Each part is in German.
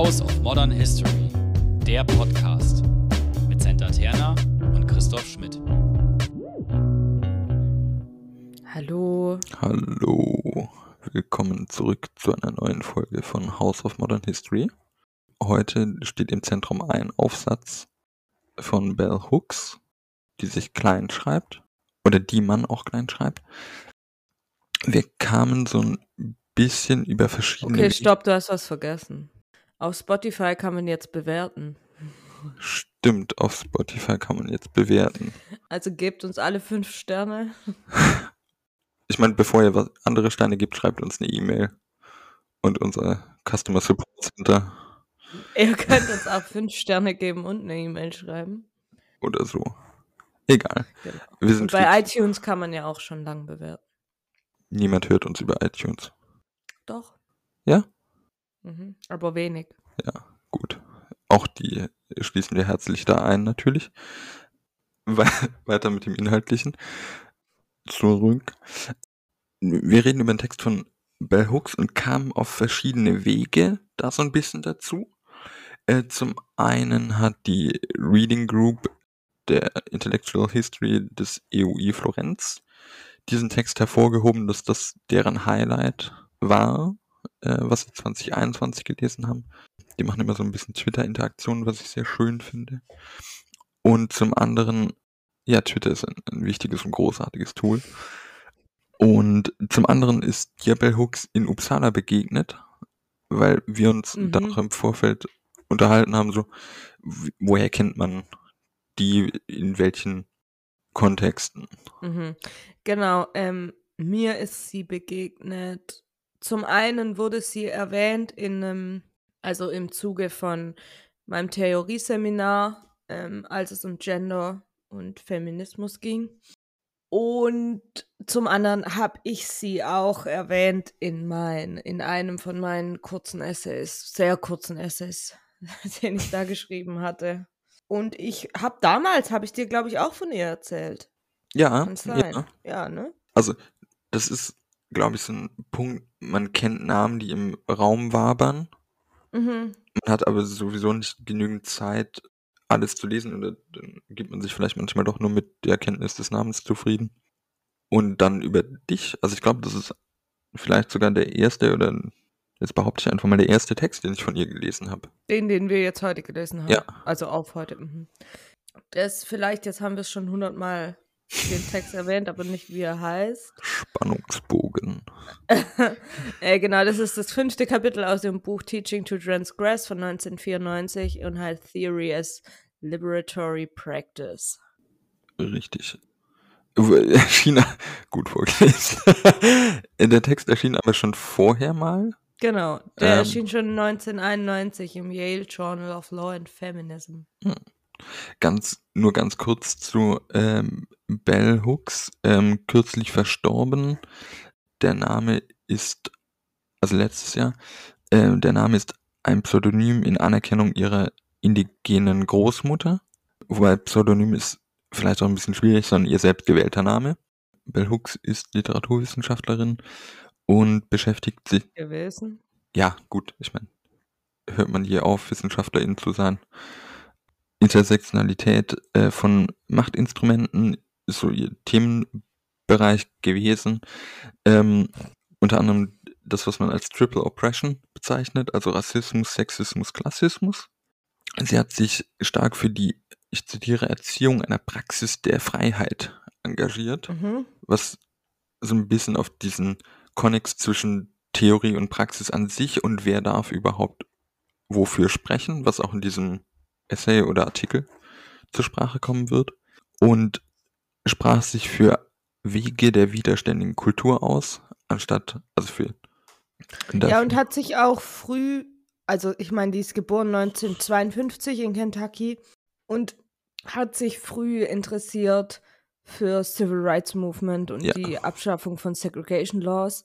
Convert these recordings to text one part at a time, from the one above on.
House of Modern History, der Podcast mit Senta Terna und Christoph Schmidt. Hallo. Hallo, willkommen zurück zu einer neuen Folge von House of Modern History. Heute steht im Zentrum ein Aufsatz von Bell Hooks, die sich klein schreibt oder die man auch klein schreibt. Wir kamen so ein bisschen über verschiedene. Okay, stopp, du hast was vergessen. Auf Spotify kann man jetzt bewerten. Stimmt, auf Spotify kann man jetzt bewerten. Also gebt uns alle fünf Sterne. Ich meine, bevor ihr was andere Steine gibt, schreibt uns eine E-Mail und unser Customer Support Center Ihr könnt uns auch fünf Sterne geben und eine E-Mail schreiben. oder so. Egal. Genau. Wir Und sind bei iTunes kann man ja auch schon lang bewerten. Niemand hört uns über iTunes. Doch. Ja? Mhm. Aber wenig. Gut. Auch die schließen wir herzlich da ein, natürlich. We weiter mit dem Inhaltlichen. Zurück. Wir reden über den Text von Bell Hooks und kamen auf verschiedene Wege da so ein bisschen dazu. Äh, zum einen hat die Reading Group der Intellectual History des EUI Florenz diesen Text hervorgehoben, dass das deren Highlight war, äh, was sie 2021 gelesen haben. Die machen immer so ein bisschen Twitter-Interaktionen, was ich sehr schön finde. Und zum anderen, ja, Twitter ist ein, ein wichtiges und großartiges Tool. Und zum anderen ist Bell Hooks in Uppsala begegnet, weil wir uns Mhm. da noch im Vorfeld unterhalten haben, so, woher kennt man die, in welchen Kontexten? Mhm. Genau, ähm, mir ist sie begegnet. Zum einen wurde sie erwähnt in einem, also im Zuge von meinem Theorieseminar, ähm, als es um Gender und Feminismus ging. Und zum anderen habe ich sie auch erwähnt in mein, in einem von meinen kurzen Essays, sehr kurzen Essays, den ich da geschrieben hatte. Und ich habe damals, habe ich dir, glaube ich, auch von ihr erzählt. Ja, Kann sein. ja. Ja, ne? Also, das ist, glaube ich, so ein Punkt, man kennt Namen, die im Raum wabern. Mhm. Man hat aber sowieso nicht genügend Zeit, alles zu lesen oder dann gibt man sich vielleicht manchmal doch nur mit der Kenntnis des Namens zufrieden. Und dann über dich, also ich glaube, das ist vielleicht sogar der erste oder jetzt behaupte ich einfach mal der erste Text, den ich von ihr gelesen habe. Den, den wir jetzt heute gelesen haben. Ja. Also auf heute. Mhm. Das vielleicht, jetzt haben wir es schon hundertmal den Text erwähnt, aber nicht wie er heißt. Spannungsbogen. äh, genau, das ist das fünfte Kapitel aus dem Buch Teaching to Transgress von 1994 und heißt Theory as Liberatory Practice. Richtig. Erschien, gut vorgelesen. der Text erschien aber schon vorher mal. Genau, der Ähm. erschien schon 1991 im Yale Journal of Law and Feminism. Ganz, nur ganz kurz zu ähm, Bell Hooks, ähm, kürzlich verstorben. Der Name ist, also letztes Jahr, ähm, der Name ist ein Pseudonym in Anerkennung ihrer indigenen Großmutter. Wobei Pseudonym ist vielleicht auch ein bisschen schwierig, sondern ihr selbstgewählter Name. Bell Hooks ist Literaturwissenschaftlerin und beschäftigt sich Gewesen. ja, gut, ich meine, hört man hier auf, WissenschaftlerInnen zu sein. Intersektionalität äh, von Machtinstrumenten ist so ihr Themenbereich gewesen. Ähm, unter anderem das, was man als Triple Oppression bezeichnet, also Rassismus, Sexismus, Klassismus. Sie hat sich stark für die, ich zitiere, Erziehung einer Praxis der Freiheit engagiert Mhm. was so ein bisschen auf diesen Konnex zwischen Theorie und Praxis an sich und wer darf überhaupt wofür sprechen, was auch in diesem Essay oder Artikel zur Sprache kommen wird. Und sprach sich für Wege der widerständigen Kultur aus, anstatt, also für. Ja, und hat sich auch früh, also ich meine, die ist geboren 1952 in Kentucky und hat sich früh interessiert für Civil Rights Movement und Ja. die Abschaffung von Segregation Laws.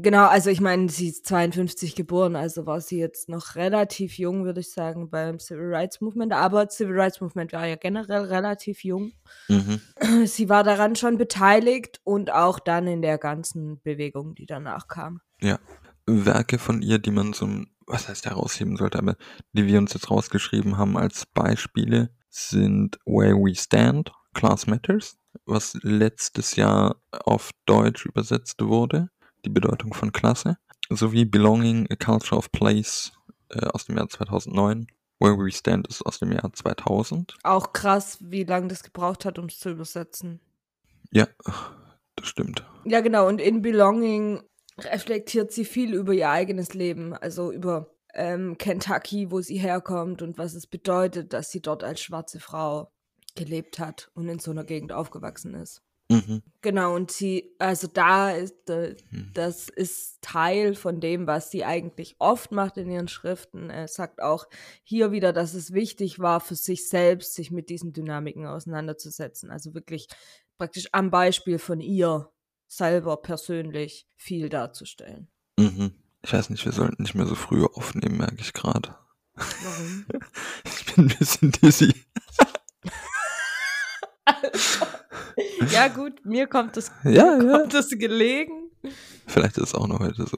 Genau, also ich meine, sie ist 52 geboren, also war sie jetzt noch relativ jung, würde ich sagen, beim Civil Rights Movement. Aber Civil Rights Movement war ja generell relativ jung. Mhm. Sie war daran schon beteiligt und auch dann in der ganzen Bewegung, die danach kam. Werke von ihr, die man so was heißt herausheben sollte, aber die wir uns jetzt rausgeschrieben haben als Beispiele, sind Where We Stand, Class Matters, was letztes Jahr auf Deutsch übersetzt wurde, die Bedeutung von Klasse, sowie Belonging, A Culture of Place äh, aus dem Jahr 2009. Where We Stand ist aus dem Jahr 2000. Auch krass, wie lange das gebraucht hat, um es zu übersetzen. Ja, das stimmt. Ja, genau. Und in Belonging reflektiert sie viel über ihr eigenes Leben, also über ähm, Kentucky, wo sie herkommt und was es bedeutet, dass sie dort als schwarze Frau gelebt hat und in so einer Gegend aufgewachsen ist. Mhm. Genau, und sie, also da ist, Hm. das ist Teil von dem, was sie eigentlich oft macht in ihren Schriften. Er sagt auch hier wieder, dass es wichtig war, für sich selbst sich mit diesen Dynamiken auseinanderzusetzen. Also wirklich praktisch am Beispiel von ihr selber persönlich viel darzustellen. Mhm. Ich weiß nicht, wir sollten nicht mehr so früh aufnehmen, merke ich gerade. Warum? Ich bin ein bisschen dizzy. Ja, gut, mir kommt es, Ja, ja. kommt es gelegen. Vielleicht ist es auch noch heute so.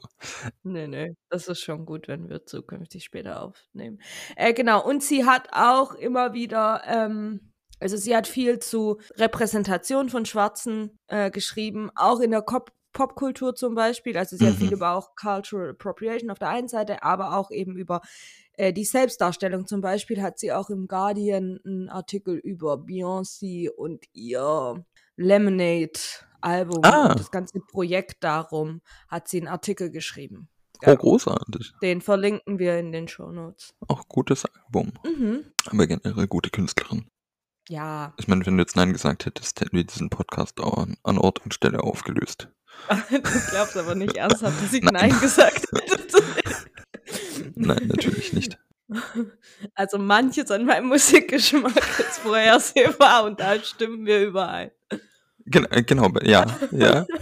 Nee, nee, das ist schon gut, wenn wir zukünftig später aufnehmen. Äh, genau, und sie hat auch immer wieder, ähm, also sie hat viel zu Repräsentation von Schwarzen äh, geschrieben, auch in der Cop Popkultur zum Beispiel. Also sie hat viel Mhm. über auch Cultural Appropriation auf der einen Seite, aber auch eben über äh, die Selbstdarstellung. Zum Beispiel hat sie auch im Guardian einen Artikel über Beyoncé und ihr Lemonade-Album Ah. und das ganze Projekt darum hat sie einen Artikel geschrieben. Oh, großartig. Den verlinken wir in den Shownotes. Auch gutes Album. Mhm. Aber generell gute Künstlerin. Ja, Ich meine, wenn du jetzt Nein gesagt hättest, hätten wir diesen Podcast auch an, an Ort und Stelle aufgelöst. du glaubst aber nicht ernsthaft, dass ich Nein. Nein gesagt hätte. Nein, natürlich nicht. Also manches an meinem Musikgeschmack ist vorhersehbar und da stimmen wir überein. Gen äh, genau, ja, ja.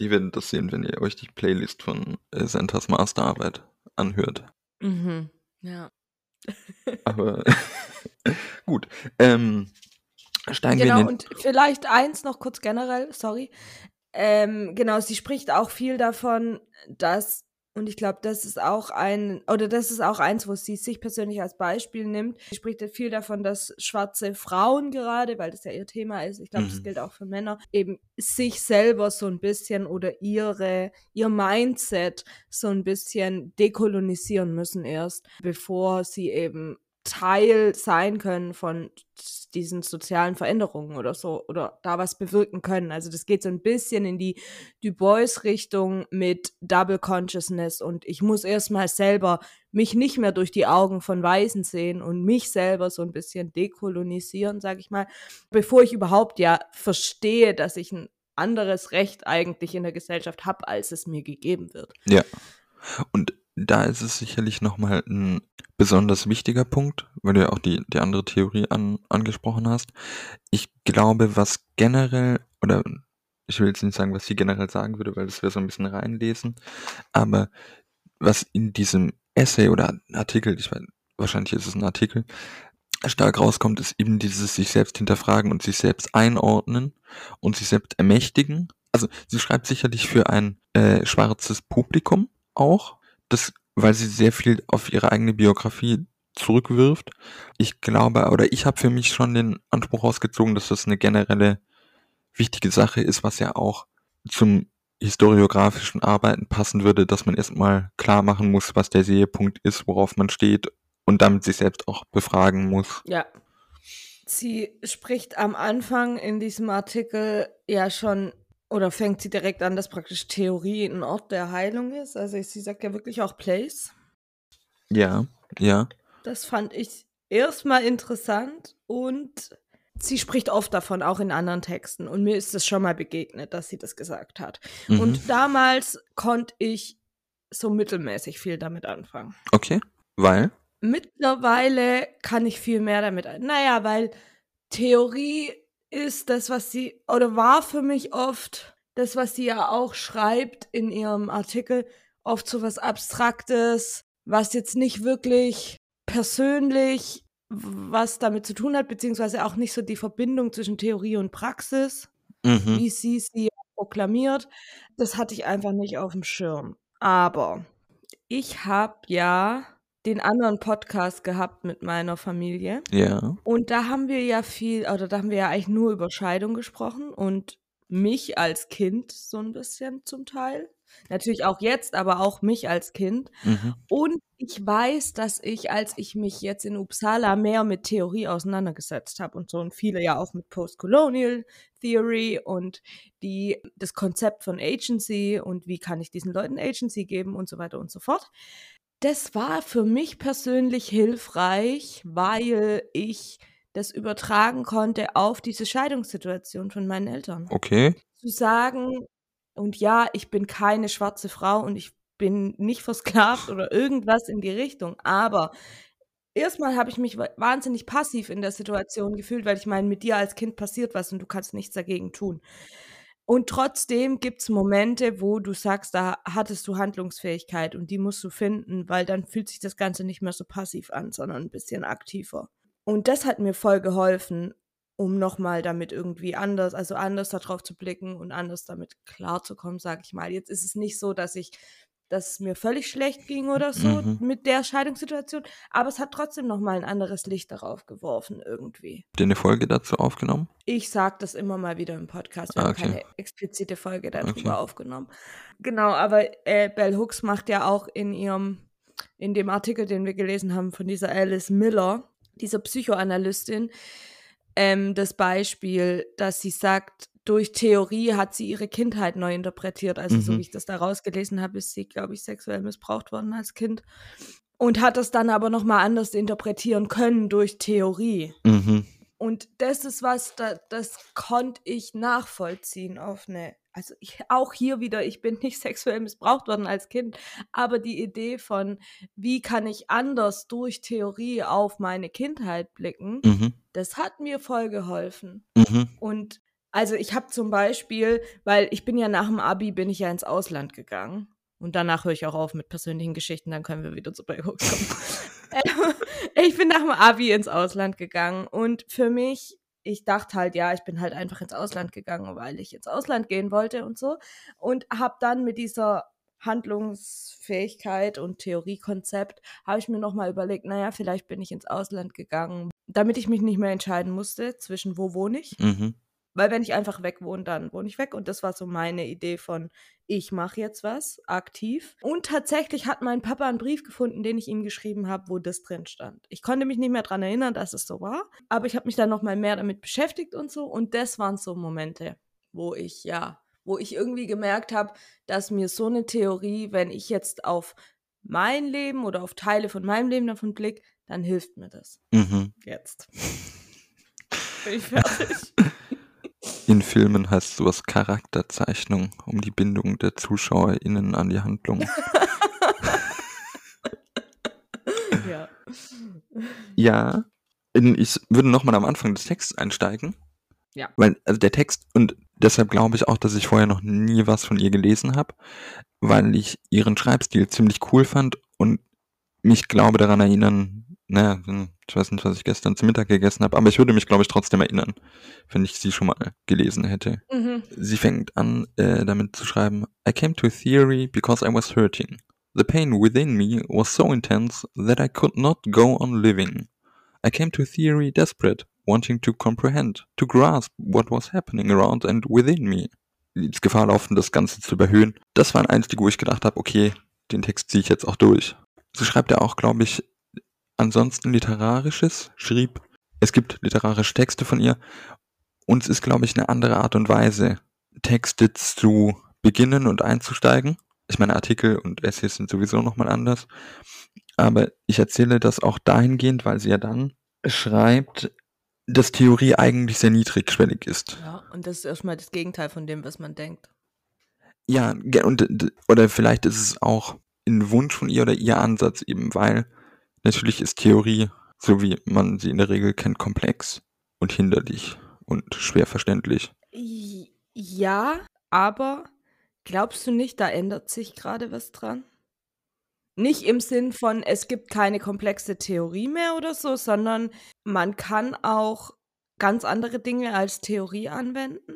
Ihr werdet das sehen, wenn ihr euch die Playlist von äh, Santas Masterarbeit anhört. Mhm. Ja. Aber gut. Ähm, steigen wir Genau, in den. und vielleicht eins noch kurz generell, sorry. Ähm, genau, sie spricht auch viel davon, dass, und ich glaube, das ist auch ein, oder das ist auch eins, wo sie sich persönlich als Beispiel nimmt. Sie spricht viel davon, dass schwarze Frauen gerade, weil das ja ihr Thema ist, ich glaube, das Mhm. gilt auch für Männer, eben sich selber so ein bisschen oder ihre, ihr Mindset so ein bisschen dekolonisieren müssen erst, bevor sie eben Teil sein können von diesen sozialen Veränderungen oder so oder da was bewirken können. Also das geht so ein bisschen in die Du Bois-Richtung mit Double Consciousness und ich muss erstmal selber mich nicht mehr durch die Augen von Weißen sehen und mich selber so ein bisschen dekolonisieren, sag ich mal, bevor ich überhaupt ja verstehe, dass ich ein anderes Recht eigentlich in der Gesellschaft habe, als es mir gegeben wird. Ja. Und da ist es sicherlich nochmal ein besonders wichtiger Punkt, weil du ja auch die, die andere Theorie an, angesprochen hast. Ich glaube, was generell, oder ich will jetzt nicht sagen, was sie generell sagen würde, weil das wäre so ein bisschen reinlesen, aber was in diesem Essay oder Artikel, ich weiß, wahrscheinlich ist es ein Artikel, stark rauskommt, ist eben dieses sich selbst hinterfragen und sich selbst einordnen und sich selbst ermächtigen. Also sie schreibt sicherlich für ein äh, schwarzes Publikum auch, das, weil sie sehr viel auf ihre eigene Biografie zurückwirft. Ich glaube, oder ich habe für mich schon den Anspruch ausgezogen, dass das eine generelle wichtige Sache ist, was ja auch zum historiografischen Arbeiten passen würde, dass man erstmal klar machen muss, was der Sehepunkt ist, worauf man steht und damit sich selbst auch befragen muss. Ja. Sie spricht am Anfang in diesem Artikel ja schon oder fängt sie direkt an, dass praktisch Theorie ein Ort der Heilung ist. Also sie sagt ja wirklich auch Place. Ja, ja. Das fand ich erstmal interessant und sie spricht oft davon, auch in anderen Texten. Und mir ist es schon mal begegnet, dass sie das gesagt hat. Mhm. Und damals konnte ich so mittelmäßig viel damit anfangen. okay, weil? Mittlerweile kann ich viel mehr damit. ein- Naja, weil Theorie ist das, was sie, oder war für mich oft das, was sie ja auch schreibt in ihrem Artikel, oft so was Abstraktes, was jetzt nicht wirklich persönlich was damit zu tun hat, beziehungsweise auch nicht so die Verbindung zwischen Theorie und Praxis Mhm. wie sie sie proklamiert. Das hatte ich einfach nicht auf dem Schirm. Aber Ich habe ja den anderen Podcast gehabt mit meiner Familie. Ja. Und da haben wir ja viel, oder da haben wir ja eigentlich nur über Scheidung gesprochen und mich als Kind so ein bisschen zum Teil. Natürlich auch jetzt, aber auch mich als Kind. Mhm. Und ich weiß, dass ich, als ich mich jetzt in Uppsala mehr mit Theorie auseinandergesetzt habe und so und viele ja auch mit Postcolonial Theory und die, das Konzept von Agency und wie kann ich diesen Leuten Agency geben und so weiter und so fort. Das war für mich persönlich hilfreich, weil ich das übertragen konnte auf diese Scheidungssituation von meinen Eltern. Okay. Zu sagen, und ja, ich bin keine schwarze Frau und ich bin nicht versklavt oder irgendwas in die Richtung, aber erstmal habe ich mich wahnsinnig passiv in der Situation gefühlt, weil ich meine, mit dir als Kind passiert was und du kannst nichts dagegen tun. Und trotzdem gibt es Momente, wo du sagst, da hattest du Handlungsfähigkeit und die musst du finden, weil dann fühlt sich das Ganze nicht mehr so passiv an, sondern ein bisschen aktiver. Und das hat mir voll geholfen, um nochmal damit irgendwie anders, also anders darauf zu blicken und anders damit klarzukommen, sage ich mal. Jetzt ist es nicht so, dass ich dass es mir völlig schlecht ging oder so Mhm. mit der Scheidungssituation, aber es hat trotzdem nochmal ein anderes Licht darauf geworfen irgendwie. Habt ihr eine Folge dazu aufgenommen? Ich sage das immer mal wieder im Podcast. Wir Ah, haben okay. keine explizite Folge darüber Okay. aufgenommen. Genau, aber äh, Bell Hooks macht ja auch in ihrem, in dem Artikel, den wir gelesen haben von dieser Alice Miller, dieser Psychoanalystin, ähm, das Beispiel, dass sie sagt, durch Theorie hat sie ihre Kindheit neu interpretiert. Also so Mhm. wie ich das da rausgelesen habe, ist sie, glaube ich, sexuell missbraucht worden als Kind. Und hat das dann aber nochmal anders interpretieren können durch Theorie. Mhm. Und das ist was, da, das konnte ich nachvollziehen auf eine. Also ich, auch hier wieder, ich bin nicht sexuell missbraucht worden als Kind, aber die Idee von, wie kann ich anders durch Theorie auf meine Kindheit blicken, Mhm. das hat mir voll geholfen. Mhm. Und also ich habe zum Beispiel, weil ich bin ja nach dem Abi, bin ich ja ins Ausland gegangen. Und danach höre ich auch auf mit persönlichen Geschichten, dann können wir wieder zu Hooks kommen. Ähm, ich bin nach dem Abi ins Ausland gegangen und für mich, ich dachte halt, ja, ich bin halt einfach ins Ausland gegangen, weil ich ins Ausland gehen wollte und so. Und habe dann mit dieser Handlungsfähigkeit und Theoriekonzept, habe ich mir nochmal überlegt, naja, vielleicht bin ich ins Ausland gegangen, damit ich mich nicht mehr entscheiden musste, zwischen wo wohne ich. Mhm. Weil wenn ich einfach weg wohne, dann wohne ich weg. Und das war so meine Idee von, ich mache jetzt was aktiv. Und tatsächlich hat mein Papa einen Brief gefunden, den ich ihm geschrieben habe, wo das drin stand. Ich konnte mich nicht mehr daran erinnern, dass es so war. Aber ich habe mich dann nochmal mehr damit beschäftigt und so. Und das waren so Momente, wo ich, ja, wo ich irgendwie gemerkt habe, dass mir so eine Theorie, wenn ich jetzt auf mein Leben oder auf Teile von meinem Leben davon blicke, dann hilft mir das. Mhm. Jetzt. Bin ich fertig. In Filmen heißt sowas Charakterzeichnung, um die Bindung der ZuschauerInnen an die Handlung. ja. Ja, ich würde nochmal am Anfang des Texts einsteigen. Ja. Weil, also der Text, und deshalb glaube ich auch, dass ich vorher noch nie was von ihr gelesen habe, weil ich ihren Schreibstil ziemlich cool fand und mich glaube daran erinnern, naja, hm, ich weiß nicht, was ich gestern zu Mittag gegessen habe, aber ich würde mich, glaube ich, trotzdem erinnern, wenn ich sie schon mal gelesen hätte. Mhm. Sie fängt an, äh, damit zu schreiben, I came to theory because I was hurting. The pain within me was so intense that I could not go on living. I came to theory desperate, wanting to comprehend, to grasp what was happening around and within me. Ins Gefahr laufen, das Ganze zu überhöhen. Das war ein Einstieg, wo ich gedacht habe, okay, den Text ziehe ich jetzt auch durch. Sie schreibt ja auch, glaube ich, ansonsten Literarisches, schrieb, es gibt literarische Texte von ihr und es ist, glaube ich, eine andere Art und Weise, Texte zu beginnen und einzusteigen. Ich meine, Artikel und Essays sind sowieso nochmal anders. Aber ich erzähle das auch dahingehend, weil sie ja dann schreibt, dass Theorie eigentlich sehr niedrigschwellig ist. Ja, und das ist erstmal das Gegenteil von dem, was man denkt. Ja, und, oder vielleicht ist es auch ein Wunsch von ihr oder ihr Ansatz eben, weil natürlich ist Theorie, so wie man sie in der Regel kennt, komplex und hinderlich und schwer verständlich. Ja, aber glaubst du nicht, da ändert sich gerade was dran? Nicht im Sinn von, es gibt keine komplexe Theorie mehr oder so, sondern man kann auch ganz andere Dinge als Theorie anwenden.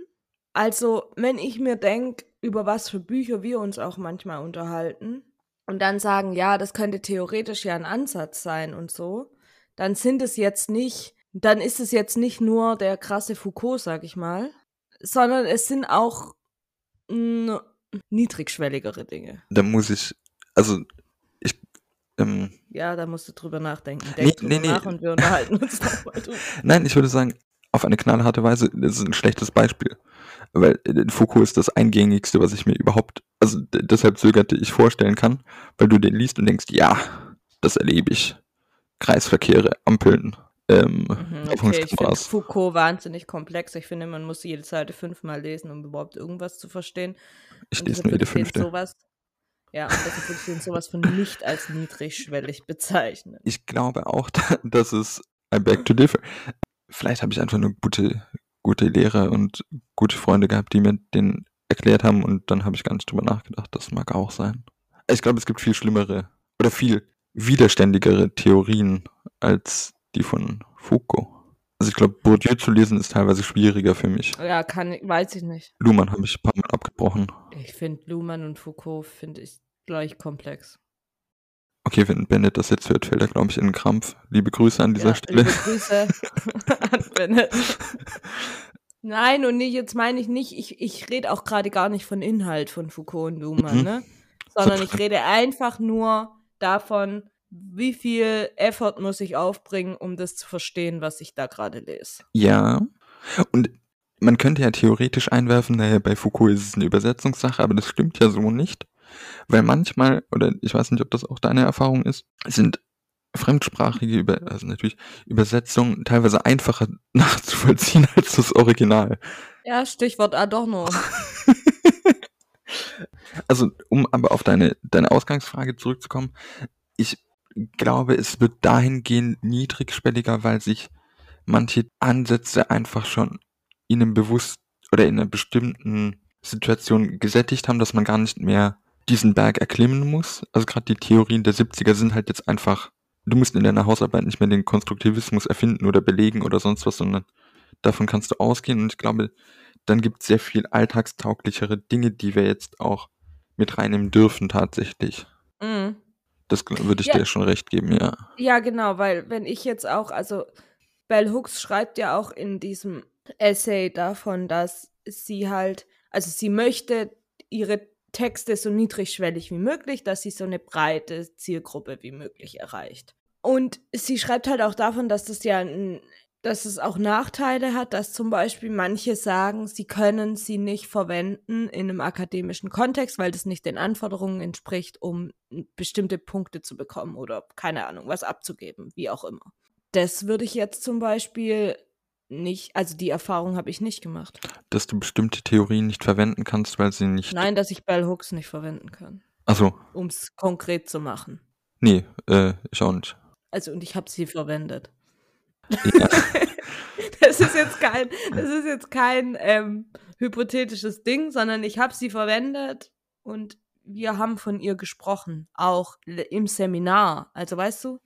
Also, wenn ich mir denke, über was für Bücher wir uns auch manchmal unterhalten, und dann sagen, ja, das könnte theoretisch ja ein Ansatz sein und so, dann sind es jetzt nicht, dann ist es jetzt nicht nur der krasse Foucault, sag ich mal, sondern es sind auch mh, niedrigschwelligere Dinge. Da muss ich, also ich, ähm, Ja, da musst du drüber nachdenken. Denk Nee, nee, nee. nach und wir unterhalten uns nochmal drüber. nein, ich würde sagen, auf eine knallharte Weise, das ist ein schlechtes Beispiel. Weil äh, Foucault ist das eingängigste, was ich mir überhaupt, also deshalb zögerte ich vorstellen kann, weil du den liest und denkst, ja, das erlebe ich. Kreisverkehre, Ampeln, ähm, Mhm, okay, ich finde. Foucault wahnsinnig komplex. Ich finde, man muss jede Seite fünfmal lesen, um überhaupt irgendwas zu verstehen. Ich Und lese nur jede fünfte. sowas, ja, und deshalb würde ich den sowas von nicht als niedrigschwellig bezeichnen. Ich glaube auch, dass es I beg to differ. Vielleicht habe ich einfach nur gute, gute Lehrer und gute Freunde gehabt, die mir den erklärt haben und dann habe ich gar nicht drüber nachgedacht. Das mag auch sein. Ich glaube, es gibt viel schlimmere oder viel widerständigere Theorien als die von Foucault. Also ich glaube, Bourdieu zu lesen ist teilweise schwieriger für mich. Ja, kann ich, weiß ich nicht. Luhmann habe ich ein paar Mal abgebrochen. Ich finde Luhmann und Foucault finde ich gleich komplex. Okay, wenn Bennett das jetzt hört, fällt er, glaube ich, in den Krampf. Liebe Grüße an dieser ja, Stelle. Liebe Grüße an Bennett. Nein, und nicht, jetzt meine ich nicht, ich, ich rede auch gerade gar nicht von Inhalt von Foucault und Luhmann, Mhm. ne? Sondern ich rede einfach nur davon, wie viel Effort muss ich aufbringen, um das zu verstehen, was ich da gerade lese. Ja. Und man könnte ja theoretisch einwerfen, naja, bei Foucault ist es eine Übersetzungssache, aber das stimmt ja so nicht. Weil manchmal, oder ich weiß nicht, ob das auch deine Erfahrung ist, sind fremdsprachige, Über also natürlich Übersetzungen teilweise einfacher nachzuvollziehen als das Original. Ja, Stichwort Adorno. Also, um aber auf deine, deine Ausgangsfrage zurückzukommen, ich glaube, es wird dahingehend niedrigschwelliger, weil sich manche Ansätze einfach schon ihnen bewusst oder in einer bestimmten Situation gesättigt haben, dass man gar nicht mehr diesen Berg erklimmen muss. Also gerade die Theorien der 70er sind halt jetzt einfach, du musst in deiner Hausarbeit nicht mehr den Konstruktivismus erfinden oder belegen oder sonst was, sondern davon kannst du ausgehen. Und ich glaube, dann gibt es sehr viel alltagstauglichere Dinge, die wir jetzt auch mit reinnehmen dürfen tatsächlich. Mhm. Das würde ich Ja. dir schon recht geben, ja. Ja, genau, weil wenn ich jetzt auch, also Bell Hooks schreibt ja auch in diesem Essay davon, dass sie halt, also sie möchte ihre Texte so niedrigschwellig wie möglich, dass sie so eine breite Zielgruppe wie möglich erreicht. Und sie schreibt halt auch davon, dass das ja ein, dass es auch Nachteile hat, dass zum Beispiel manche sagen, sie können sie nicht verwenden in einem akademischen Kontext, weil das nicht den Anforderungen entspricht, um bestimmte Punkte zu bekommen oder keine Ahnung, was abzugeben, wie auch immer. Das würde ich jetzt zum Beispiel nicht, also die Erfahrung habe ich nicht gemacht. Dass du bestimmte Theorien nicht verwenden kannst, weil sie nicht. Nein, dass ich Bell Hooks nicht verwenden kann, Also, um es konkret zu machen. nee, äh, ich auch nicht. Also und ich habe sie verwendet. Ja. Das ist jetzt kein, das ist jetzt kein ähm, hypothetisches Ding, sondern ich habe sie verwendet und wir haben von ihr gesprochen, auch im Seminar. Also weißt du?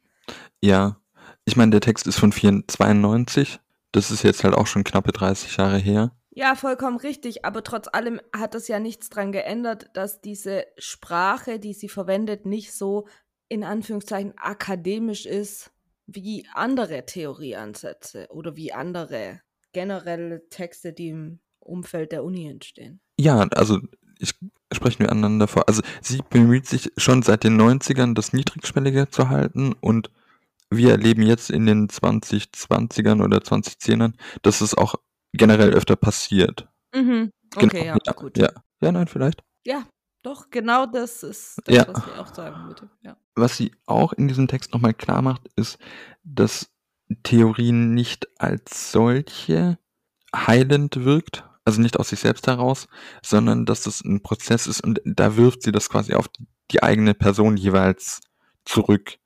Ja, ich meine, der Text ist von 492. Das ist jetzt halt auch schon knappe 30 Jahre her. Ja, vollkommen richtig, aber trotz allem hat das ja nichts dran geändert, dass diese Sprache, die sie verwendet, nicht so in Anführungszeichen akademisch ist wie andere Theorieansätze oder wie andere generelle Texte, die im Umfeld der Uni entstehen. Ja, also ich sprechen wir aneinander vor. Also sie bemüht sich schon seit den 90ern, das niedrigschwellige zu halten und wir erleben jetzt in den 2020ern oder 2010ern, dass es auch generell öfter passiert. Mhm. Okay, Genau, ja, gut. Ja, ja, nein, vielleicht. Ja, doch, genau das ist das, Ja. was ich auch sagen würde. Ja. Was sie auch in diesem Text nochmal klar macht, ist, dass Theorien nicht als solche heilend wirkt, also nicht aus sich selbst heraus, sondern dass das ein Prozess ist und da wirft sie das quasi auf die eigene Person jeweils zurück,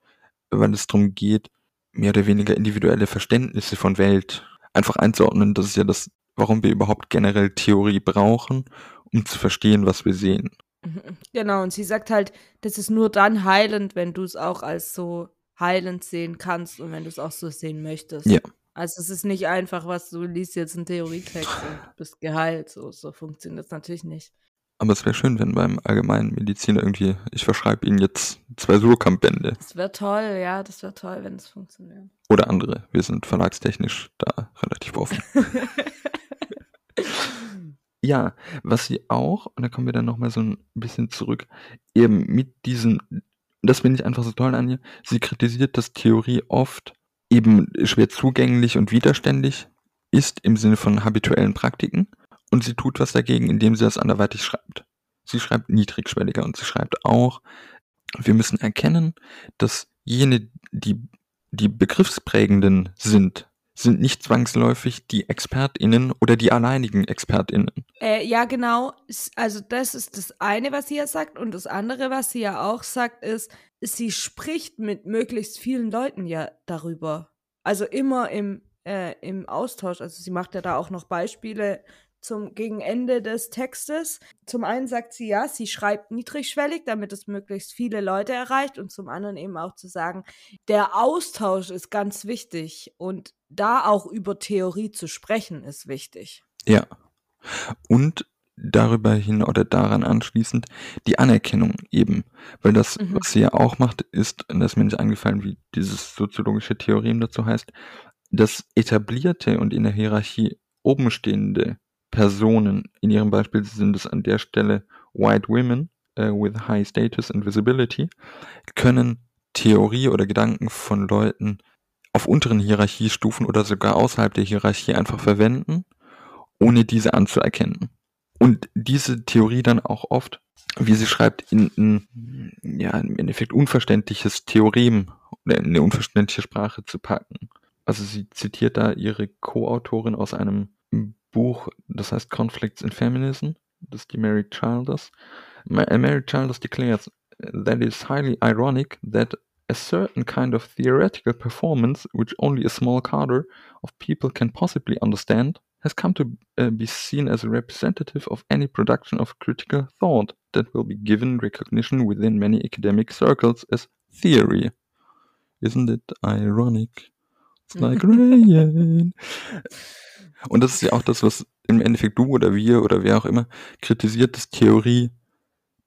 weil es darum geht, mehr oder weniger individuelle Verständnisse von Welt einfach einzuordnen. Das ist ja das, warum wir überhaupt generell Theorie brauchen, um zu verstehen, was wir sehen. Mhm. Genau, und sie sagt halt, das ist nur dann heilend, wenn du es auch als so heilend sehen kannst und wenn du es auch so sehen möchtest. Ja. Also es ist nicht einfach, was du liest jetzt einen Theorietext und bist geheilt. So, so funktioniert das natürlich nicht. Aber es wäre schön, wenn beim allgemeinen Mediziner irgendwie, ich verschreibe Ihnen jetzt zwei Surkamp-Bände. Das wäre toll, ja, das wäre toll, wenn es funktioniert. Oder andere. Wir sind verlagstechnisch da relativ offen. ja, was sie auch, und da kommen wir dann nochmal so ein bisschen zurück, eben mit diesem, das finde ich einfach so toll an ihr, sie kritisiert, dass Theorie oft eben schwer zugänglich und widerständig ist im Sinne von habituellen Praktiken und sie tut was dagegen, indem sie das anderweitig schreibt. Sie schreibt niedrigschwelliger und sie schreibt auch, wir müssen erkennen, dass jene, die, die begriffsprägenden sind, sind nicht zwangsläufig die ExpertInnen oder die alleinigen ExpertInnen. Äh, ja, genau. Also das ist das eine, was sie ja sagt. Und das andere, was sie ja auch sagt, ist, sie spricht mit möglichst vielen Leuten ja darüber. Also immer im, äh, im Austausch. Also sie macht ja da auch noch Beispiele zum gegen Ende des Textes. Zum einen sagt sie ja, sie schreibt niedrigschwellig, damit es möglichst viele Leute erreicht und zum anderen eben auch zu sagen, der Austausch ist ganz wichtig und da auch über Theorie zu sprechen ist wichtig. Ja. Und darüber hin oder daran anschließend die Anerkennung eben, weil das, mhm. was sie ja auch macht, ist, und das ist mir nicht eingefallen, wie dieses soziologische Theorem dazu heißt, das etablierte und in der Hierarchie obenstehende Personen, in ihrem Beispiel sind es an der Stelle White Women uh, with High Status and Visibility, können Theorie oder Gedanken von Leuten auf unteren Hierarchiestufen oder sogar außerhalb der Hierarchie einfach verwenden, ohne diese anzuerkennen. Und diese Theorie dann auch oft, wie sie schreibt, in ein, ja, im Endeffekt unverständliches Theorem oder in eine unverständliche Sprache zu packen. Also sie zitiert da ihre Co-Autorin aus einem Buch, das heißt Conflicts in Feminism, das die Mary Childers. Mary Childers declares that it is highly ironic that a certain kind of theoretical performance, which only a small cadre of people can possibly understand, has come to uh, be seen as a representative of any production of critical thought that will be given recognition within many academic circles as theory. Isn't it ironic? It's like rain. Und das ist ja auch das, was im Endeffekt du oder wir oder wer auch immer kritisiert, dass Theorie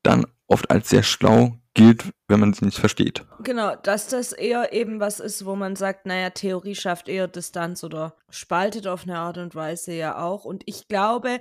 dann oft als sehr schlau gilt, wenn man sie nicht versteht. Genau, dass das eher eben was ist, wo man sagt, naja, Theorie schafft eher Distanz oder spaltet auf eine Art und Weise ja auch. Und ich glaube,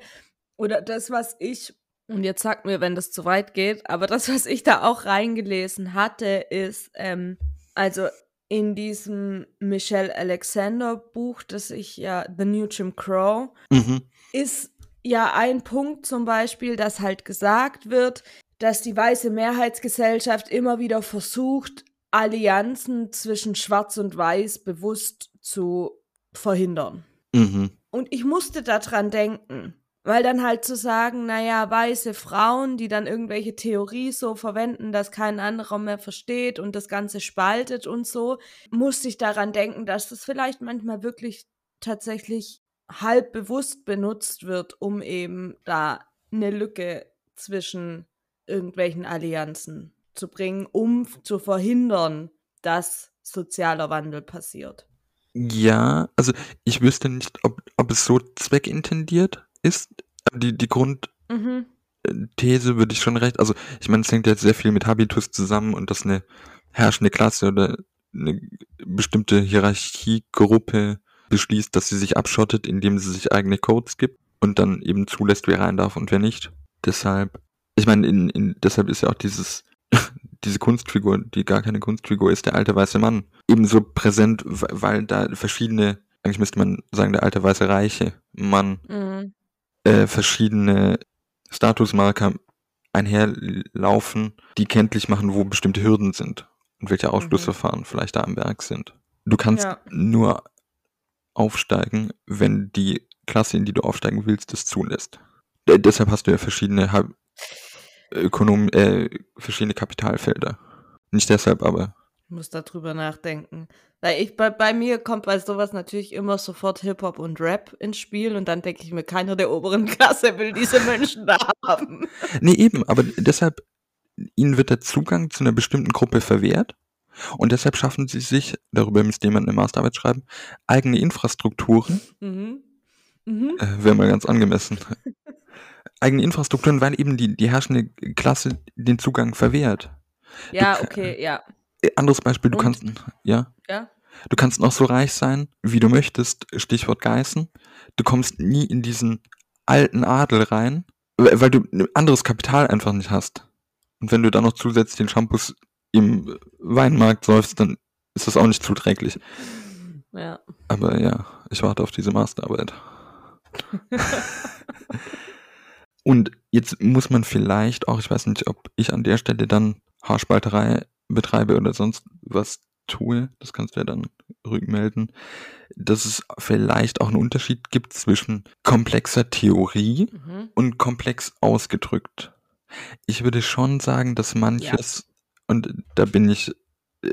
oder das, was ich, und jetzt sagt mir, wenn das zu weit geht, aber das, was ich da auch reingelesen hatte, ist, ähm, also in diesem Michelle Alexander Buch, das ich ja, The New Jim Crow, mhm. ist ja ein Punkt zum Beispiel, dass halt gesagt wird, dass die weiße Mehrheitsgesellschaft immer wieder versucht, Allianzen zwischen Schwarz und Weiß bewusst zu verhindern. Mhm. Und ich musste daran denken. Weil dann halt zu sagen, naja, weiße Frauen, die dann irgendwelche Theorie so verwenden, dass kein anderer mehr versteht und das Ganze spaltet und so, musste ich daran denken, dass das vielleicht manchmal wirklich tatsächlich halb bewusst benutzt wird, um eben da eine Lücke zwischen irgendwelchen Allianzen zu bringen, um zu verhindern, dass sozialer Wandel passiert. Ja, also ich wüsste nicht, ob, ob es so zweckintendiert ist. Die, die Grundthese mhm. würde ich schon recht, also ich meine, es hängt jetzt sehr viel mit Habitus zusammen und dass eine herrschende Klasse oder eine bestimmte Hierarchiegruppe beschließt, dass sie sich abschottet, indem sie sich eigene Codes gibt und dann eben zulässt, wer rein darf und wer nicht. Deshalb, ich meine, in, in, deshalb ist ja auch dieses, diese Kunstfigur, die gar keine Kunstfigur ist, der alte weiße Mann, ebenso präsent, weil da verschiedene, eigentlich müsste man sagen, der alte weiße reiche Mann mhm äh, verschiedene Statusmarker einherlaufen, die kenntlich machen, wo bestimmte Hürden sind und welche Ausschlussverfahren mhm. vielleicht da am Werk sind. Du kannst ja. nur aufsteigen, wenn die Klasse, in die du aufsteigen willst, das zulässt. Äh, deshalb hast du ja verschiedene ha Ökonom äh, verschiedene Kapitalfelder. Nicht deshalb, aber muss darüber nachdenken. Weil ich bei, bei mir kommt bei sowas natürlich immer sofort Hip-Hop und Rap ins Spiel und dann denke ich mir, keiner der oberen Klasse will diese Menschen da haben. Nee, eben, aber deshalb, ihnen wird der Zugang zu einer bestimmten Gruppe verwehrt und deshalb schaffen sie sich, darüber müsste jemand eine Masterarbeit schreiben, eigene Infrastrukturen. Mhm. Mhm. Äh, Wäre mal ganz angemessen. eigene Infrastrukturen, weil eben die, die herrschende Klasse den Zugang verwehrt. Ja, ka- okay, ja. Äh, Anderes Beispiel, du Und? kannst, ja, Ja? du kannst noch so reich sein, wie du möchtest, Stichwort Geißen. Du kommst nie in diesen alten Adel rein, weil du anderes Kapital einfach nicht hast. Und wenn du dann noch zusätzlich den Shampoos im Weinmarkt säufst, dann ist das auch nicht zuträglich. Ja. Aber ja, ich warte auf diese Masterarbeit. Und jetzt muss man vielleicht auch, ich weiß nicht, ob ich an der Stelle dann Haarspalterei betreibe oder sonst was tue, das kannst du ja dann rückmelden, dass es vielleicht auch einen Unterschied gibt zwischen komplexer Theorie Mhm. und komplex ausgedrückt. Ich würde schon sagen, dass manches, und da bin ich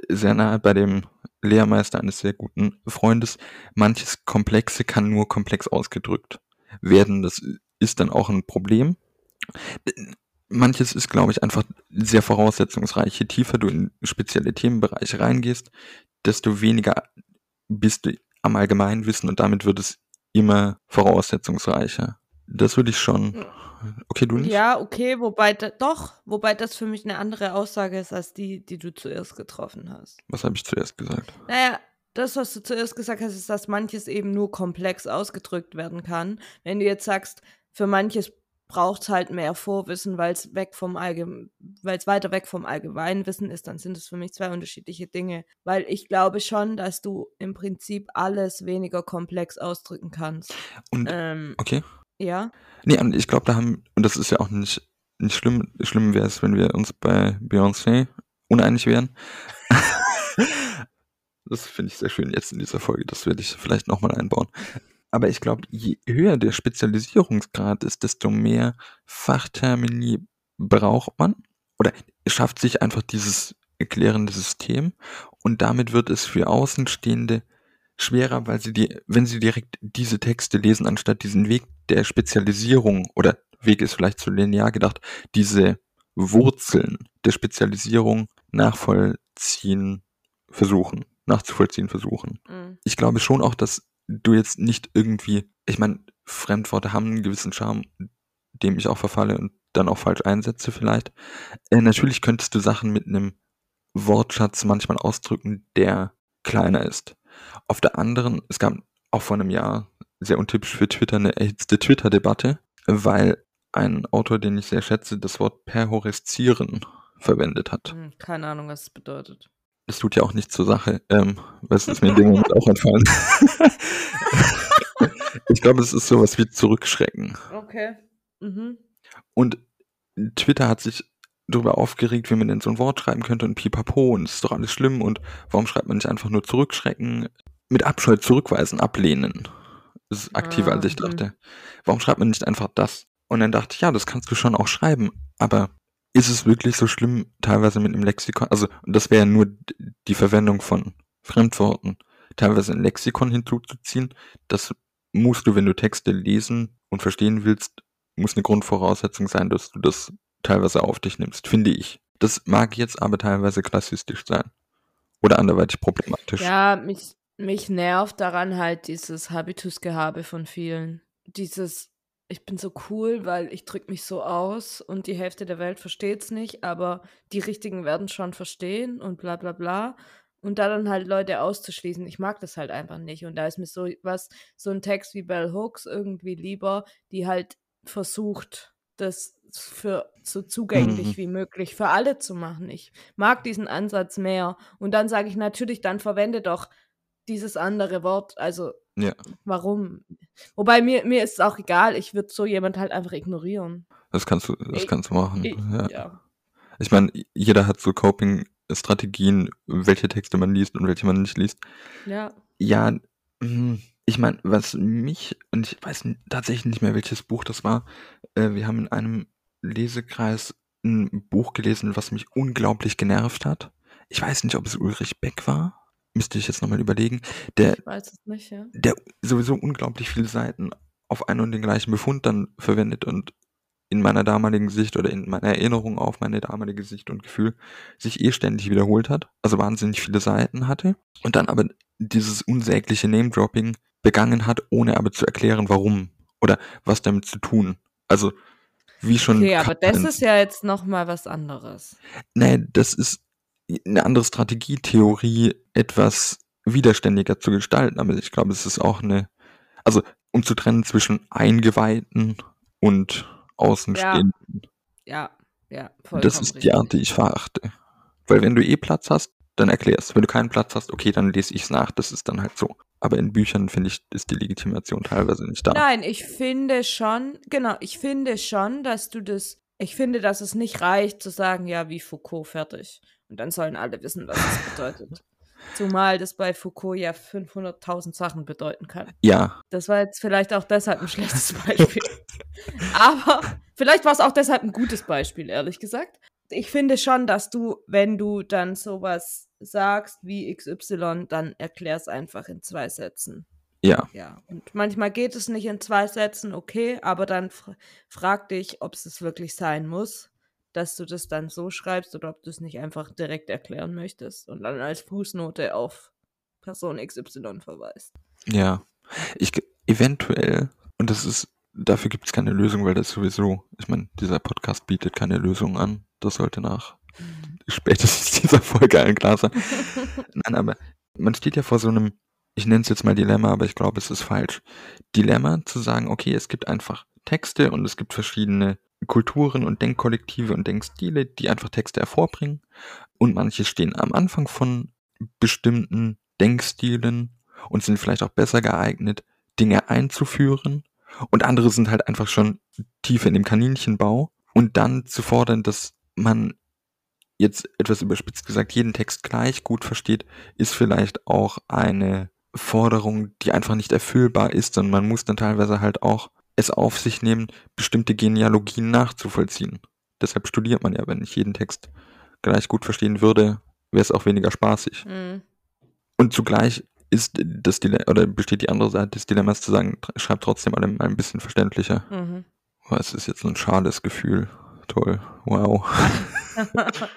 sehr nahe bei dem Lehrmeister eines sehr guten Freundes, manches Komplexe kann nur komplex ausgedrückt werden. Das ist dann auch ein Problem. Manches ist, glaube ich, einfach sehr voraussetzungsreich. Je tiefer du in spezielle Themenbereiche reingehst, desto weniger bist du am Allgemeinwissen und damit wird es immer voraussetzungsreicher. Das würde ich schon. Okay, du nicht? Ja, okay, wobei doch, wobei das für mich eine andere Aussage ist als die, die du zuerst getroffen hast. Was habe ich zuerst gesagt? Naja, das, was du zuerst gesagt hast, ist, dass manches eben nur komplex ausgedrückt werden kann. Wenn du jetzt sagst, für manches braucht es halt mehr Vorwissen, weil es weg vom weil es weiter weg vom Allgemeinwissen ist, dann sind es für mich zwei unterschiedliche Dinge. Weil ich glaube schon, dass du im Prinzip alles weniger komplex ausdrücken kannst. Und Ähm, okay. ja. Nee, und ich glaube, da haben, und das ist ja auch nicht, nicht schlimm, schlimm wäre es, wenn wir uns bei Beyoncé uneinig wären. das finde ich sehr schön jetzt in dieser Folge, das werde ich vielleicht nochmal einbauen. Aber ich glaube, je höher der Spezialisierungsgrad ist, desto mehr Fachtermini braucht man oder schafft sich einfach dieses erklärende System und damit wird es für Außenstehende schwerer, weil sie die, wenn sie direkt diese Texte lesen, anstatt diesen Weg der Spezialisierung oder Weg ist vielleicht zu linear gedacht, diese Wurzeln der Spezialisierung nachvollziehen versuchen, nachzuvollziehen versuchen. Mhm. Ich glaube schon auch, dass du jetzt nicht irgendwie, ich meine, Fremdworte haben einen gewissen Charme, dem ich auch verfalle und dann auch falsch einsetze vielleicht. Äh, natürlich könntest du Sachen mit einem Wortschatz manchmal ausdrücken, der kleiner ist. Auf der anderen, es gab auch vor einem Jahr sehr untypisch für Twitter eine erhitzte Twitter-Debatte, weil ein Autor, den ich sehr schätze, das Wort perhoreszieren verwendet hat. Hm, Keine Ahnung, was es bedeutet. Das tut ja auch nichts zur Sache, ähm, was ist mir in dem Moment auch entfallen. ich glaube, es ist sowas wie Zurückschrecken. Okay. Mhm. Und Twitter hat sich darüber aufgeregt, wie man denn so ein Wort schreiben könnte und pipapo und es ist doch alles schlimm und warum schreibt man nicht einfach nur zurückschrecken, mit Abscheu zurückweisen, ablehnen. Das ist aktiver, Ah, als ich hm. dachte. Warum schreibt man nicht einfach das? Und dann dachte ich, ja, das kannst du schon auch schreiben, aber ist es wirklich so schlimm, teilweise mit einem Lexikon, also und das wäre nur d- die Verwendung von Fremdworten, teilweise ein Lexikon hinzuzuziehen, das musst du, wenn du Texte lesen und verstehen willst, muss eine Grundvoraussetzung sein, dass du das teilweise auf dich nimmst, finde ich. Das mag jetzt aber teilweise klassistisch sein. Oder anderweitig problematisch. Ja, mich, mich nervt daran halt dieses Habitusgehabe von vielen. Dieses, ich bin so cool, weil ich drück mich so aus und die Hälfte der Welt versteht's nicht, aber die Richtigen werden schon verstehen und bla bla bla. Und da dann halt Leute auszuschließen, ich mag das halt einfach nicht. Und da ist mir so was, so ein Text wie Bell Hooks irgendwie lieber, die halt versucht, das für so zugänglich Mhm. wie möglich für alle zu machen. Ich mag diesen Ansatz mehr. Und dann sage ich natürlich, dann verwende doch dieses andere Wort. Also, Ja. warum? Wobei mir, mir ist es auch egal, ich würde so jemand halt einfach ignorieren. Das kannst du, das Ich- kannst du machen. Ich, ja. ja. Ich meine, jeder hat so Coping-Strategien, welche Texte man liest und welche man nicht liest. Ja. Ja, mm, ich meine, was mich, und ich weiß tatsächlich nicht mehr, welches Buch das war, äh, wir haben in einem Lesekreis ein Buch gelesen, was mich unglaublich genervt hat. Ich weiß nicht, ob es Ulrich Beck war. Müsste ich jetzt nochmal überlegen. Der, Ich weiß es nicht, ja. der sowieso unglaublich viele Seiten auf einen und den gleichen Befund dann verwendet und in meiner damaligen Sicht oder in meiner Erinnerung auf meine damalige Sicht und Gefühl sich eh ständig wiederholt hat, also wahnsinnig viele Seiten hatte und dann aber dieses unsägliche Name-Dropping begangen hat, ohne aber zu erklären, warum oder was damit zu tun. Also wie schon. Okay, aber das ist ja jetzt nochmal was anderes. Nee, das ist eine andere Strategie, Theorie etwas widerständiger zu gestalten. Aber ich glaube, es ist auch eine, also um zu trennen zwischen Eingeweihten und Außenstehenden. Ja, ja, vollkommen das ist die. Art, die ich verachte. Weil wenn du eh Platz hast, dann erklärst. Wenn du keinen Platz hast, okay, dann lese ich es nach. Das ist dann halt so. Aber in Büchern, finde ich, ist die Legitimation teilweise nicht da. Nein, ich finde schon, genau, ich finde schon, dass du das, ich finde, dass es nicht reicht zu sagen, ja, wie Foucault fertig. Und dann sollen alle wissen, was das bedeutet. Zumal das bei Foucault ja 500.000 Sachen bedeuten kann. Ja, Das war jetzt vielleicht auch deshalb ein schlechtes Beispiel. Aber vielleicht war es auch deshalb ein gutes Beispiel, ehrlich gesagt. Ich finde schon, dass du, wenn du dann sowas sagst wie XY, dann erklär's einfach in zwei Sätzen. ja, Ja, und manchmal geht es nicht in zwei Sätzen, okay, aber dann fr frag dich, ob es es wirklich sein muss, dass du das dann so schreibst oder ob du es nicht einfach direkt erklären möchtest und dann als Fußnote auf Person XY verweist. ja. Ich, eventuell, und das ist, dafür gibt es keine Lösung, weil das sowieso, ich meine, dieser Podcast bietet keine Lösung an. Das sollte nach spätestens dieser Folge allen klar sein. Nein, aber man steht ja vor so einem, ich nenne es jetzt mal Dilemma, aber ich glaube, es ist falsch. Dilemma zu sagen, okay, es gibt einfach Texte und es gibt verschiedene Kulturen und Denkkollektive und Denkstile, die einfach Texte hervorbringen. Und manche stehen am Anfang von bestimmten Denkstilen und sind vielleicht auch besser geeignet, Dinge einzuführen. Und andere sind halt einfach schon tiefer in dem Kaninchenbau. Und dann zu fordern, dass man jetzt etwas überspitzt gesagt jeden Text gleich gut versteht, ist vielleicht auch eine Forderung, die einfach nicht erfüllbar ist, sondern man muss dann teilweise halt auch es auf sich nehmen, bestimmte Genealogien nachzuvollziehen. Deshalb studiert man ja, wenn ich jeden Text gleich gut verstehen würde, wäre es auch weniger spaßig. Mhm. Und zugleich ist das Dilemma, oder besteht die andere Seite des Dilemmas zu sagen, tr- schreib trotzdem alle mal ein bisschen verständlicher. Mhm. Oh, es ist jetzt so ein schales Gefühl. Toll. Wow.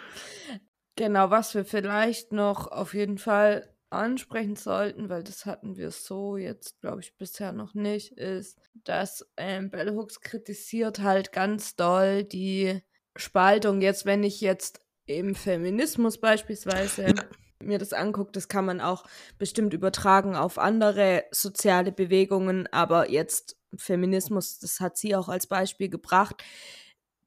Genau, was wir vielleicht noch auf jeden Fall ansprechen sollten, weil das hatten wir so jetzt, glaube ich, bisher noch nicht, ist, dass ähm, Bell Hooks kritisiert halt ganz doll die Spaltung. Jetzt, wenn ich jetzt im Feminismus beispielsweise Ja. Mir das angucke, das kann man auch bestimmt übertragen auf andere soziale Bewegungen, aber jetzt Feminismus, das hat sie auch als Beispiel gebracht,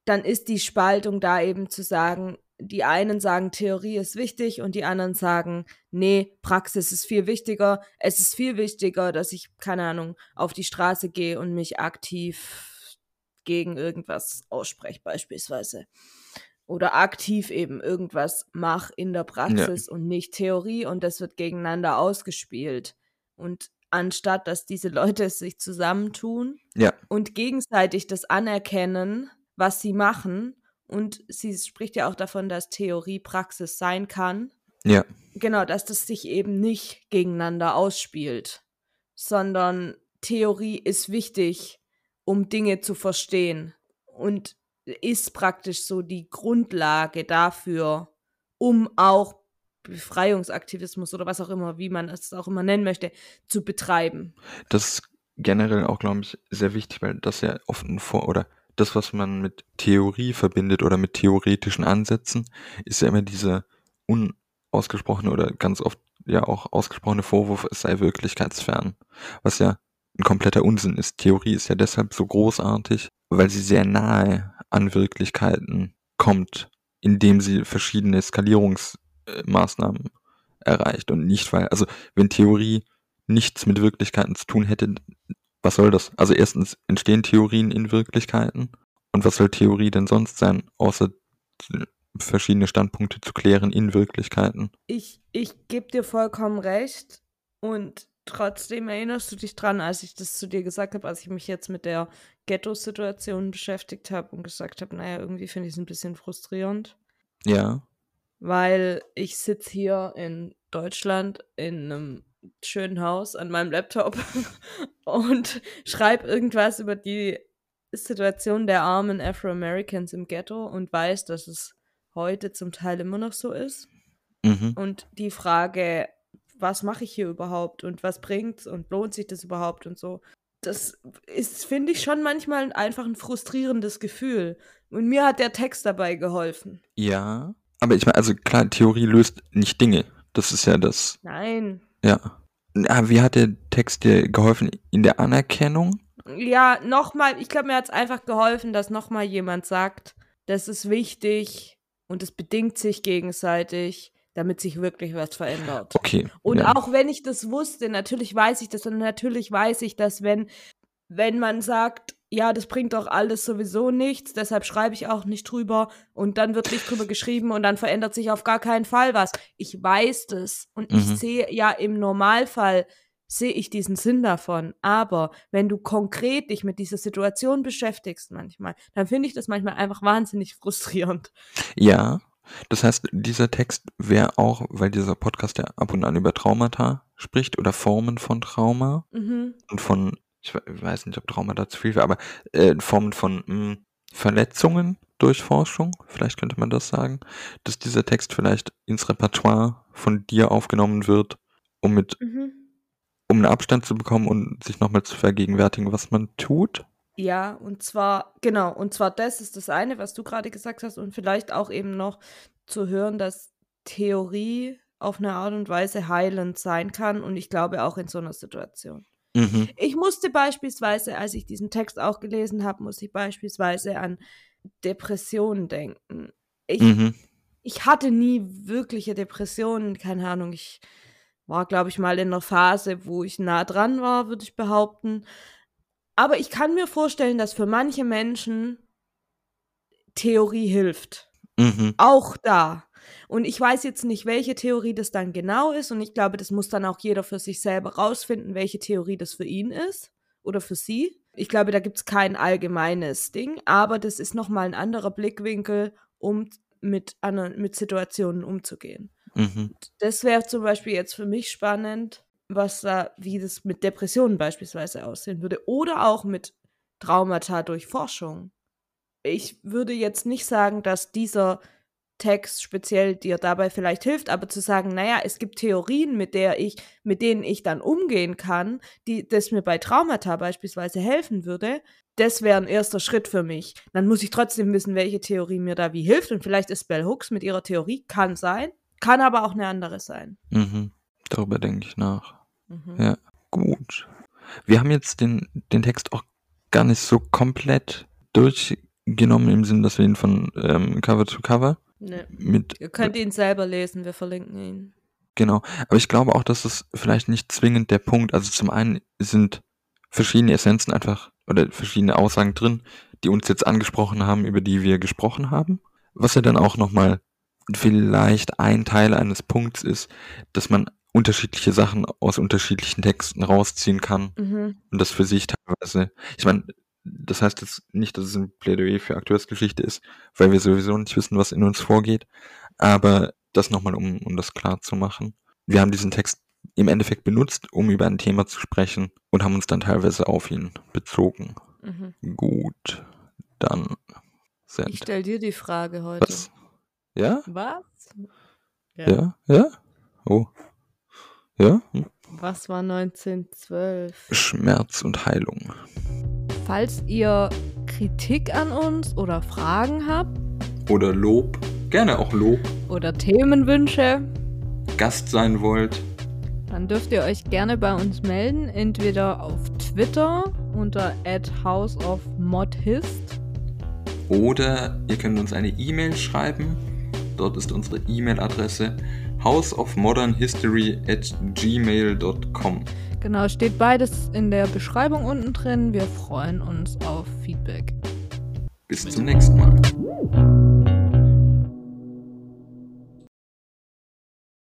dann ist die Spaltung da eben zu sagen, die einen sagen, Theorie ist wichtig und die anderen sagen, nee, Praxis ist viel wichtiger. Es ist viel wichtiger, dass ich, keine Ahnung, auf die Straße gehe und mich aktiv gegen irgendwas ausspreche, beispielsweise. Oder aktiv eben irgendwas mache in der Praxis und nicht Theorie und das wird gegeneinander ausgespielt. Und anstatt dass diese Leute sich zusammentun Ja, und gegenseitig das anerkennen, was sie machen. Und sie spricht ja auch davon, dass Theorie Praxis sein kann. ja, Genau, dass das sich eben nicht gegeneinander ausspielt, sondern Theorie ist wichtig, um Dinge zu verstehen und ist praktisch so die Grundlage dafür, um auch Befreiungsaktivismus oder was auch immer, wie man es auch immer nennen möchte, zu betreiben. das ist generell auch, glaube ich, sehr wichtig, weil das ja oft ein Vor- oder das, was man mit Theorie verbindet oder mit theoretischen Ansätzen, ist ja immer dieser unausgesprochene oder ganz oft ja auch ausgesprochene Vorwurf, es sei wirklichkeitsfern. Was ja ein kompletter Unsinn ist. Theorie ist ja deshalb so großartig, weil sie sehr nahe an Wirklichkeiten kommt, indem sie verschiedene Skalierungsmaßnahmen erreicht und nicht, weil, also wenn Theorie nichts mit Wirklichkeiten zu tun hätte, was soll das? Also erstens entstehen Theorien in Wirklichkeiten und was soll Theorie denn sonst sein, außer verschiedene Standpunkte zu klären in Wirklichkeiten? Ich, ich gebe dir vollkommen recht und trotzdem erinnerst du dich dran, als ich das zu dir gesagt habe, als ich mich jetzt mit der Ghetto-Situation beschäftigt habe und gesagt habe, naja, irgendwie finde ich es ein bisschen frustrierend, Ja, weil ich sitze hier in Deutschland in einem schönen Haus an meinem Laptop und schreibe irgendwas über die Situation der armen Afro-Americans im Ghetto und weiß, dass es heute zum Teil immer noch so ist. mhm. Und die Frage, was mache ich hier überhaupt und was bringt's und lohnt sich das überhaupt und so, das ist, finde ich, schon manchmal einfach ein frustrierendes Gefühl. Und mir hat der Text dabei geholfen. Ja. Aber ich meine, also klar, Theorie löst nicht Dinge. Das ist ja das. Nein. Ja. Na, wie hat der Text dir geholfen in der Anerkennung? Ja, nochmal, ich glaube, mir hat es einfach geholfen, dass nochmal jemand sagt, das ist wichtig und es bedingt sich gegenseitig, damit sich wirklich was verändert. Okay. Und ja. auch wenn ich das wusste, natürlich weiß ich das und natürlich weiß ich, dass wenn, wenn man sagt, ja, das bringt doch alles sowieso nichts, deshalb schreibe ich auch nicht drüber und dann wird nicht drüber geschrieben und dann verändert sich auf gar keinen Fall was. Ich weiß das und ich Mhm. sehe ja im Normalfall sehe ich diesen Sinn davon. Aber wenn du konkret dich mit dieser Situation beschäftigst manchmal, dann finde ich das manchmal einfach wahnsinnig frustrierend. Ja. Das heißt, dieser Text wäre auch, weil dieser Podcast ja ab und an über Traumata spricht oder Formen von Trauma Mhm. und von, ich we- weiß nicht, ob Trauma da zu viel wäre, aber äh, Formen von mh, Verletzungen durch Forschung, vielleicht könnte man das sagen, dass dieser Text vielleicht ins Repertoire von dir aufgenommen wird, um mit, Mhm. um einen Abstand zu bekommen und sich nochmal zu vergegenwärtigen, was man tut. Ja, und zwar, genau, und zwar das ist das eine, was du gerade gesagt hast, und vielleicht auch eben noch zu hören, dass Theorie auf eine Art und Weise heilend sein kann. Und ich glaube auch in so einer Situation. Mhm. Ich musste beispielsweise, als ich diesen Text auch gelesen habe, musste ich beispielsweise an Depressionen denken. Ich, Mhm. ich hatte nie wirkliche Depressionen, keine Ahnung, ich war, glaube ich, mal in einer Phase, wo ich nah dran war, würde ich behaupten. Aber ich kann mir vorstellen, dass für manche Menschen Theorie hilft. Mhm. Auch da. Und ich weiß jetzt nicht, welche Theorie das dann genau ist. Und ich glaube, das muss dann auch jeder für sich selber rausfinden, welche Theorie das für ihn ist oder für sie. Ich glaube, da gibt es kein allgemeines Ding, aber das ist nochmal ein anderer Blickwinkel, um mit, anderen, mit Situationen umzugehen. Mhm. Das wäre zum Beispiel jetzt für mich spannend, was da, wie das mit Depressionen beispielsweise aussehen würde. Oder auch mit Traumata durch Forschung. Ich würde jetzt nicht sagen, dass dieser Text speziell dir dabei vielleicht hilft, aber zu sagen, naja, es gibt Theorien, mit der ich, mit denen ich dann umgehen kann, die das mir bei Traumata beispielsweise helfen würde, das wäre ein erster Schritt für mich. Dann muss ich trotzdem wissen, welche Theorie mir da wie hilft. Und vielleicht ist Bell Hooks mit ihrer Theorie, kann sein, kann aber auch eine andere sein. Mhm. Darüber denke ich nach. Mhm. Ja. Gut. Wir haben jetzt den, den Text auch gar nicht so komplett durchgenommen, im Sinn, dass wir ihn von ähm, Cover zu Cover Ne. mit. Ihr könnt ihn selber lesen, wir verlinken ihn. Genau. Aber ich glaube auch, dass es vielleicht nicht zwingend der Punkt. Also zum einen sind verschiedene Essenzen einfach oder verschiedene Aussagen drin, die uns jetzt angesprochen haben, über die wir gesprochen haben. Was ja dann auch nochmal vielleicht ein Teil eines Punkts ist, dass man unterschiedliche Sachen aus unterschiedlichen Texten rausziehen kann Mhm. und das für sich teilweise. Ich meine, das heißt jetzt nicht, dass es ein Plädoyer für Akteursgeschichte ist, weil wir sowieso nicht wissen, was in uns vorgeht. Aber das nochmal, um, um das klar zu machen. Wir haben diesen Text im Endeffekt benutzt, um über ein Thema zu sprechen und haben uns dann teilweise auf ihn bezogen. Mhm. Gut, dann Send. Ich stell dir die Frage heute. Was? Ja? Was? Ja? Ja? Oh. Ja? Was war 1912? Schmerz und Heilung. Falls ihr Kritik an uns oder Fragen habt Oder Lob. Gerne auch Lob. oder Themenwünsche, Gast sein wollt. dann dürft ihr euch gerne bei uns melden, entweder auf Twitter unter @houseofmodhist Oder ihr könnt uns eine E-Mail schreiben. Dort ist unsere E-Mail-Adresse houseofmodernhistory at gmail.com. Genau, steht beides in der Beschreibung unten drin. Wir freuen uns auf Feedback. Bis zum nächsten Mal.